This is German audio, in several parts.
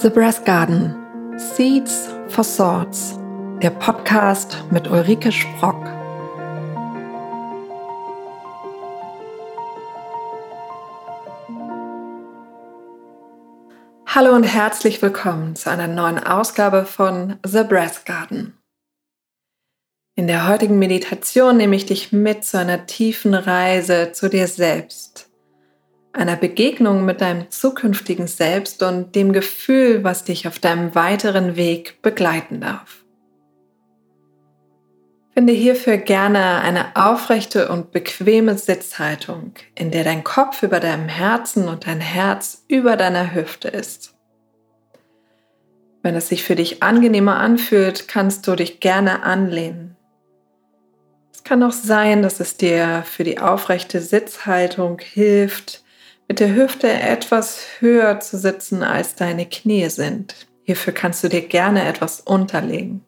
The Brass Garden Seeds for Swords, der Podcast mit Ulrike Sprock. Hallo und herzlich willkommen zu einer neuen Ausgabe von The Brass Garden. In der heutigen Meditation nehme ich dich mit zu einer tiefen Reise zu dir selbst einer Begegnung mit deinem zukünftigen Selbst und dem Gefühl, was dich auf deinem weiteren Weg begleiten darf. Finde hierfür gerne eine aufrechte und bequeme Sitzhaltung, in der dein Kopf über deinem Herzen und dein Herz über deiner Hüfte ist. Wenn es sich für dich angenehmer anfühlt, kannst du dich gerne anlehnen. Es kann auch sein, dass es dir für die aufrechte Sitzhaltung hilft, mit der Hüfte etwas höher zu sitzen, als deine Knie sind. Hierfür kannst du dir gerne etwas unterlegen.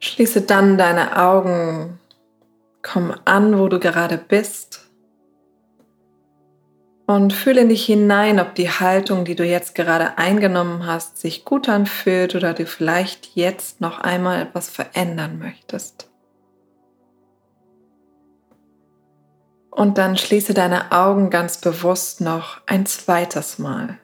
Schließe dann deine Augen, komm an, wo du gerade bist und fühle dich hinein, ob die Haltung, die du jetzt gerade eingenommen hast, sich gut anfühlt oder du vielleicht jetzt noch einmal etwas verändern möchtest. Und dann schließe deine Augen ganz bewusst noch ein zweites Mal.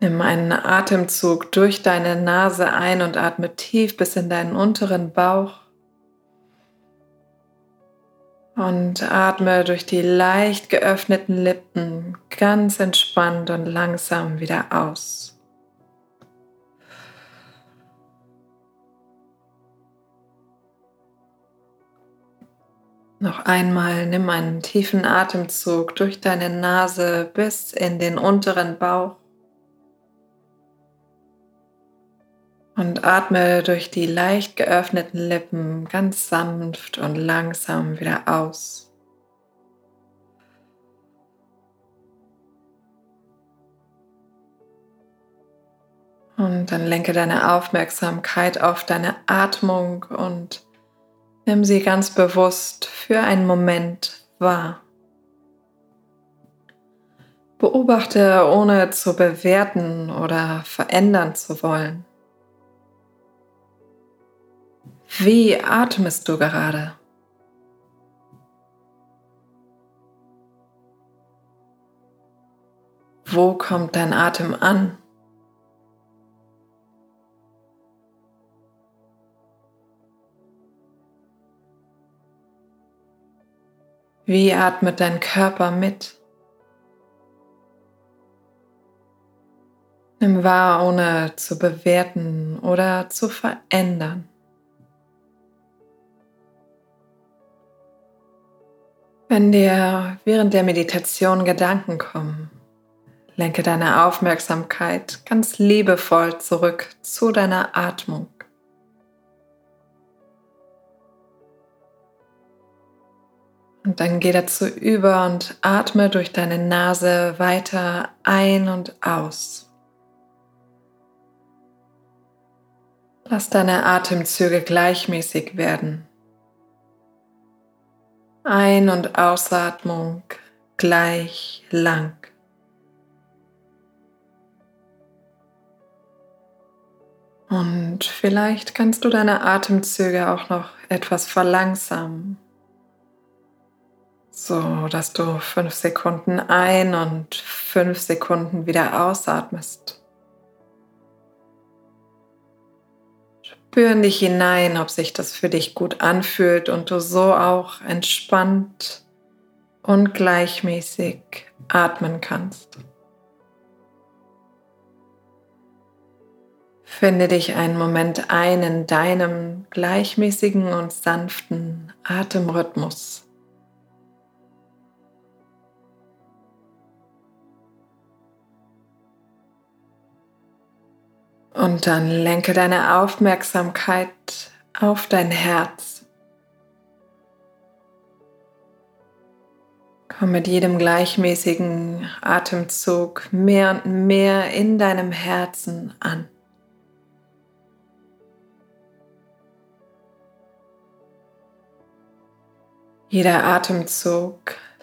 Nimm einen Atemzug durch deine Nase ein und atme tief bis in deinen unteren Bauch. Und atme durch die leicht geöffneten Lippen ganz entspannt und langsam wieder aus. Noch einmal nimm einen tiefen Atemzug durch deine Nase bis in den unteren Bauch und atme durch die leicht geöffneten Lippen ganz sanft und langsam wieder aus. Und dann lenke deine Aufmerksamkeit auf deine Atmung und Nimm sie ganz bewusst für einen Moment wahr. Beobachte, ohne zu bewerten oder verändern zu wollen. Wie atmest du gerade? Wo kommt dein Atem an? Wie atmet dein Körper mit? Nimm wahr, ohne zu bewerten oder zu verändern. Wenn dir während der Meditation Gedanken kommen, lenke deine Aufmerksamkeit ganz liebevoll zurück zu deiner Atmung. Und dann geh dazu über und atme durch deine Nase weiter ein und aus. Lass deine Atemzüge gleichmäßig werden. Ein- und Ausatmung gleich lang. Und vielleicht kannst du deine Atemzüge auch noch etwas verlangsamen so dass du fünf Sekunden ein und fünf Sekunden wieder ausatmest. Spür in dich hinein, ob sich das für dich gut anfühlt und du so auch entspannt und gleichmäßig atmen kannst. Finde dich einen Moment ein in deinem gleichmäßigen und sanften Atemrhythmus. Und dann lenke deine Aufmerksamkeit auf dein Herz. Komm mit jedem gleichmäßigen Atemzug mehr und mehr in deinem Herzen an. Jeder Atemzug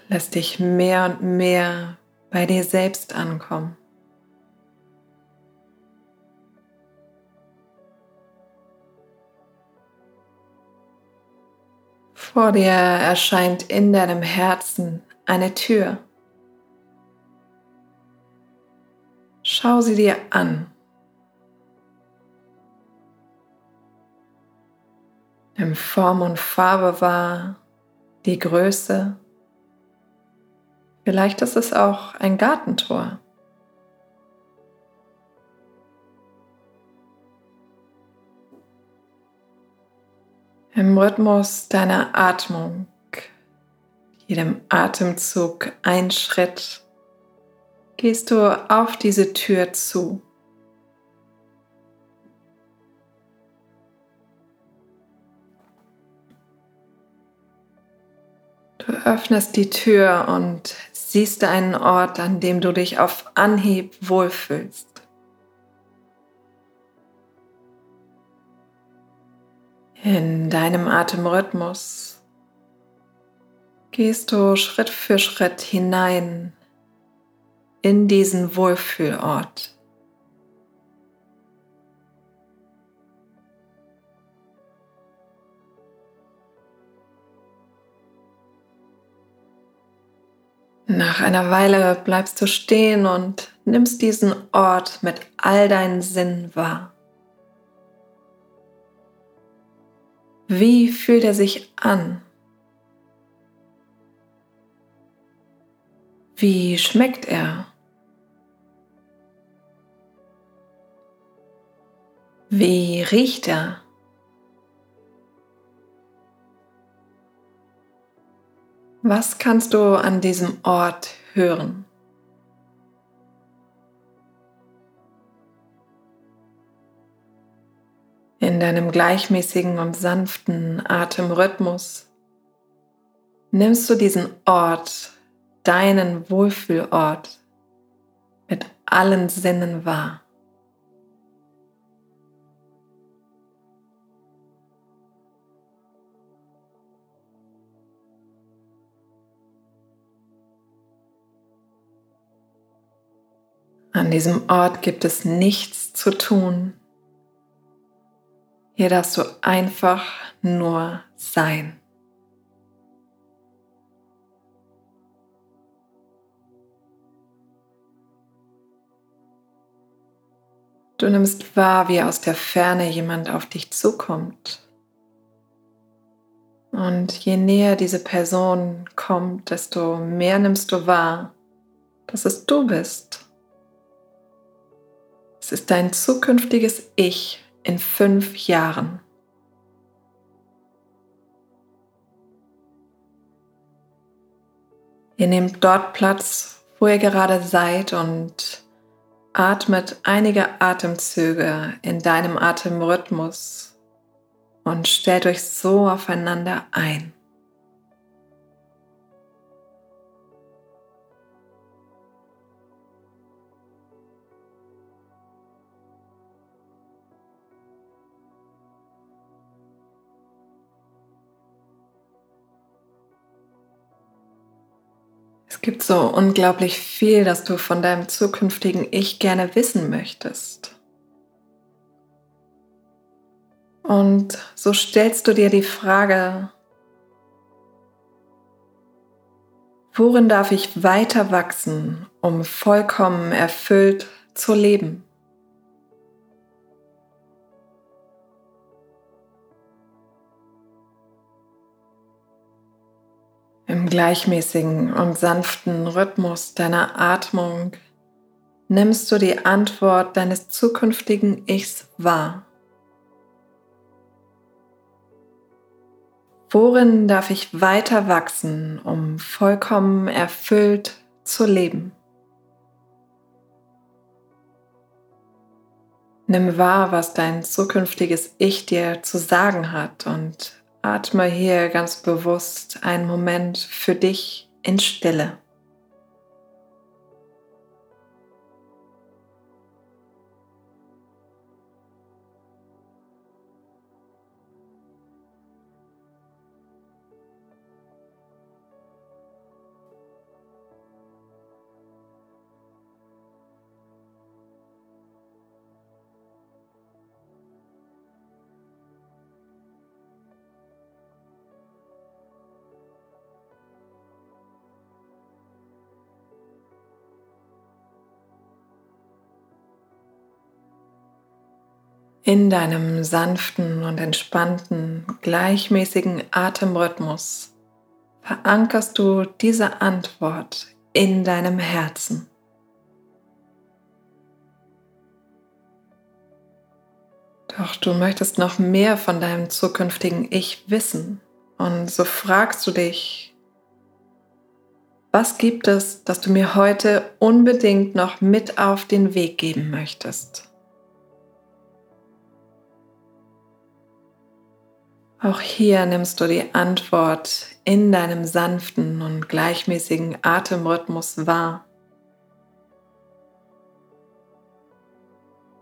lass dich mehr und mehr bei dir selbst ankommen. Vor dir erscheint in deinem Herzen eine Tür. Schau sie dir an. Nimm Form und Farbe wahr, die Größe. Vielleicht ist es auch ein Gartentor. Im Rhythmus deiner Atmung, jedem Atemzug ein Schritt, gehst du auf diese Tür zu. Du öffnest die Tür und siehst einen Ort, an dem du dich auf Anhieb wohlfühlst. In deinem Atemrhythmus gehst du Schritt für Schritt hinein in diesen Wohlfühlort. Nach einer Weile bleibst du stehen und nimmst diesen Ort mit all deinen Sinnen wahr. Wie fühlt er sich an? Wie schmeckt er? Wie riecht er? Was kannst du an diesem Ort hören? In deinem gleichmäßigen und sanften Atemrhythmus nimmst du diesen Ort, deinen Wohlfühlort mit allen Sinnen wahr. An diesem Ort gibt es nichts zu tun, hier darfst du einfach nur sein. Du nimmst wahr, wie aus der Ferne jemand auf dich zukommt. Und je näher diese Person kommt, desto mehr nimmst du wahr, dass es du bist. Es ist dein zukünftiges Ich, in fünf Jahren? Ihr nehmt dort Platz, wo ihr gerade seid und atmet einige Atemzüge in deinem Atemrhythmus und stellt euch so aufeinander ein. Gibt so unglaublich viel, das du von deinem zukünftigen Ich gerne wissen möchtest. Und so stellst du dir die Frage, worin darf ich weiter wachsen, um vollkommen erfüllt zu leben? Im gleichmäßigen und sanften Rhythmus deiner Atmung nimmst du die Antwort deines zukünftigen Ichs wahr. Worin darf ich weiter wachsen, um vollkommen erfüllt zu leben? Nimm wahr, was dein zukünftiges Ich dir zu sagen hat und Atme hier ganz bewusst einen Moment für dich in Stille. In deinem sanften und entspannten, gleichmäßigen Atemrhythmus verankerst du diese Antwort in deinem Herzen. Doch du möchtest noch mehr von deinem zukünftigen Ich wissen. Und so fragst du dich, was gibt es, das du mir heute unbedingt noch mit auf den Weg geben möchtest? Auch hier nimmst du die Antwort in deinem sanften und gleichmäßigen Atemrhythmus wahr.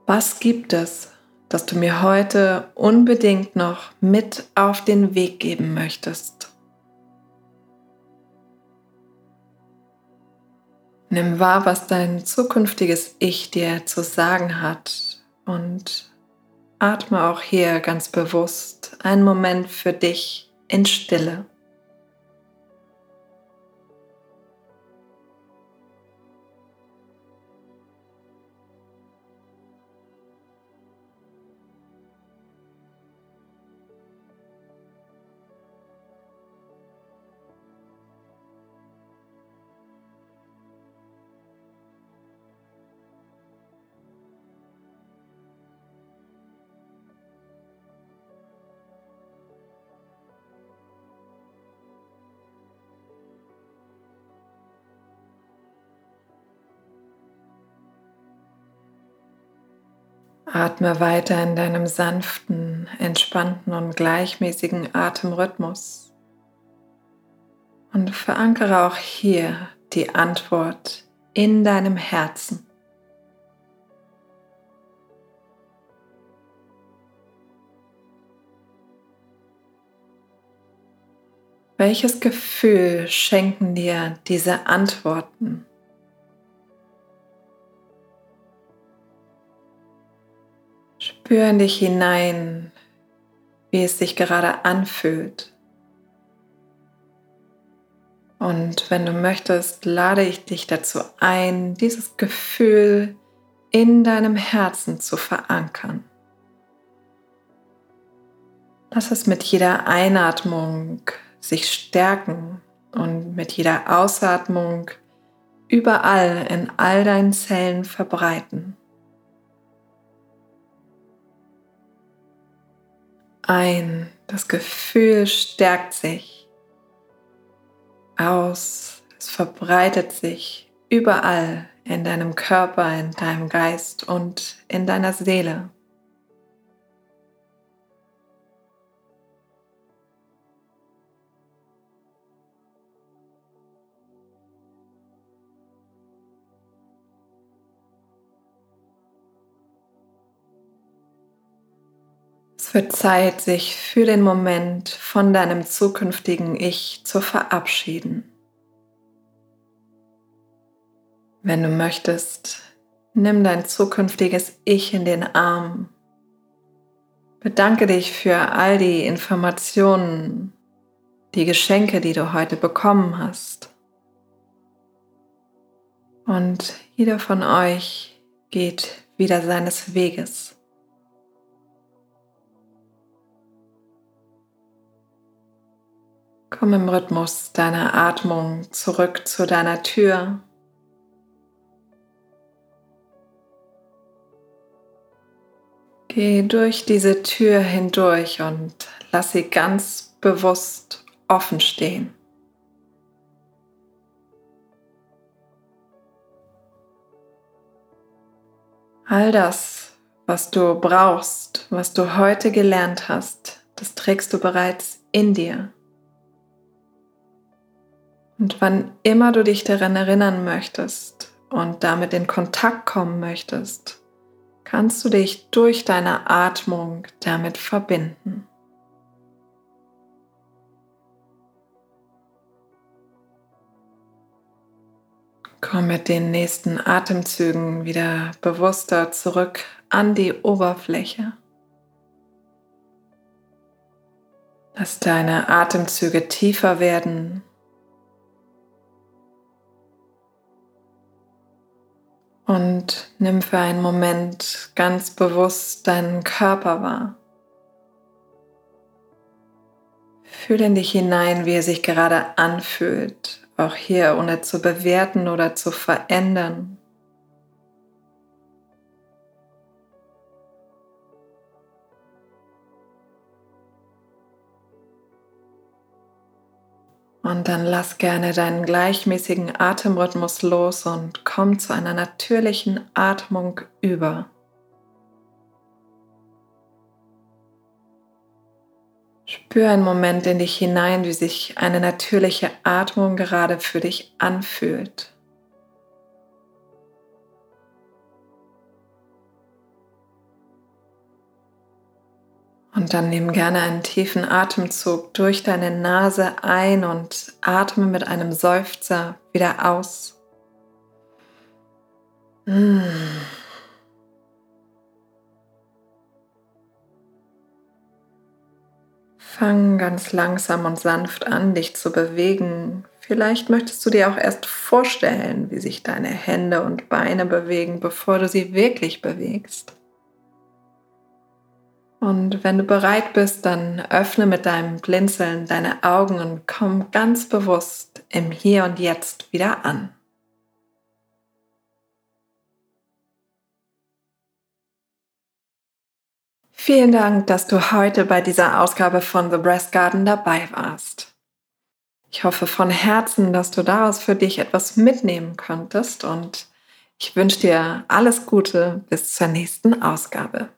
Was gibt es, das du mir heute unbedingt noch mit auf den Weg geben möchtest? Nimm wahr, was dein zukünftiges Ich dir zu sagen hat und Atme auch hier ganz bewusst einen Moment für dich in Stille. Atme weiter in deinem sanften, entspannten und gleichmäßigen Atemrhythmus und verankere auch hier die Antwort in deinem Herzen. Welches Gefühl schenken dir diese Antworten? Spür in dich hinein, wie es sich gerade anfühlt. Und wenn du möchtest, lade ich dich dazu ein, dieses Gefühl in deinem Herzen zu verankern. Lass es mit jeder Einatmung sich stärken und mit jeder Ausatmung überall in all deinen Zellen verbreiten. Ein, das Gefühl stärkt sich. Aus, es verbreitet sich überall in deinem Körper, in deinem Geist und in deiner Seele. Wird Zeit, sich für den Moment von deinem zukünftigen Ich zu verabschieden. Wenn du möchtest, nimm dein zukünftiges Ich in den Arm. Bedanke dich für all die Informationen, die Geschenke, die du heute bekommen hast. Und jeder von euch geht wieder seines Weges. Komm im Rhythmus deiner Atmung zurück zu deiner Tür. Geh durch diese Tür hindurch und lass sie ganz bewusst offen stehen. All das, was du brauchst, was du heute gelernt hast, das trägst du bereits in dir. Und wann immer du dich daran erinnern möchtest und damit in Kontakt kommen möchtest, kannst du dich durch deine Atmung damit verbinden. Komm mit den nächsten Atemzügen wieder bewusster zurück an die Oberfläche. Lass deine Atemzüge tiefer werden Und nimm für einen Moment ganz bewusst deinen Körper wahr. Fühle in dich hinein, wie er sich gerade anfühlt, auch hier ohne zu bewerten oder zu verändern. Und dann lass gerne deinen gleichmäßigen Atemrhythmus los und komm zu einer natürlichen Atmung über. Spür einen Moment in dich hinein, wie sich eine natürliche Atmung gerade für dich anfühlt. Und dann nimm gerne einen tiefen Atemzug durch deine Nase ein und atme mit einem Seufzer wieder aus. Mmh. Fang ganz langsam und sanft an, dich zu bewegen. Vielleicht möchtest du dir auch erst vorstellen, wie sich deine Hände und Beine bewegen, bevor du sie wirklich bewegst. Und wenn du bereit bist, dann öffne mit deinem Blinzeln deine Augen und komm ganz bewusst im Hier und Jetzt wieder an. Vielen Dank, dass du heute bei dieser Ausgabe von The Breast Garden dabei warst. Ich hoffe von Herzen, dass du daraus für dich etwas mitnehmen konntest und ich wünsche dir alles Gute bis zur nächsten Ausgabe.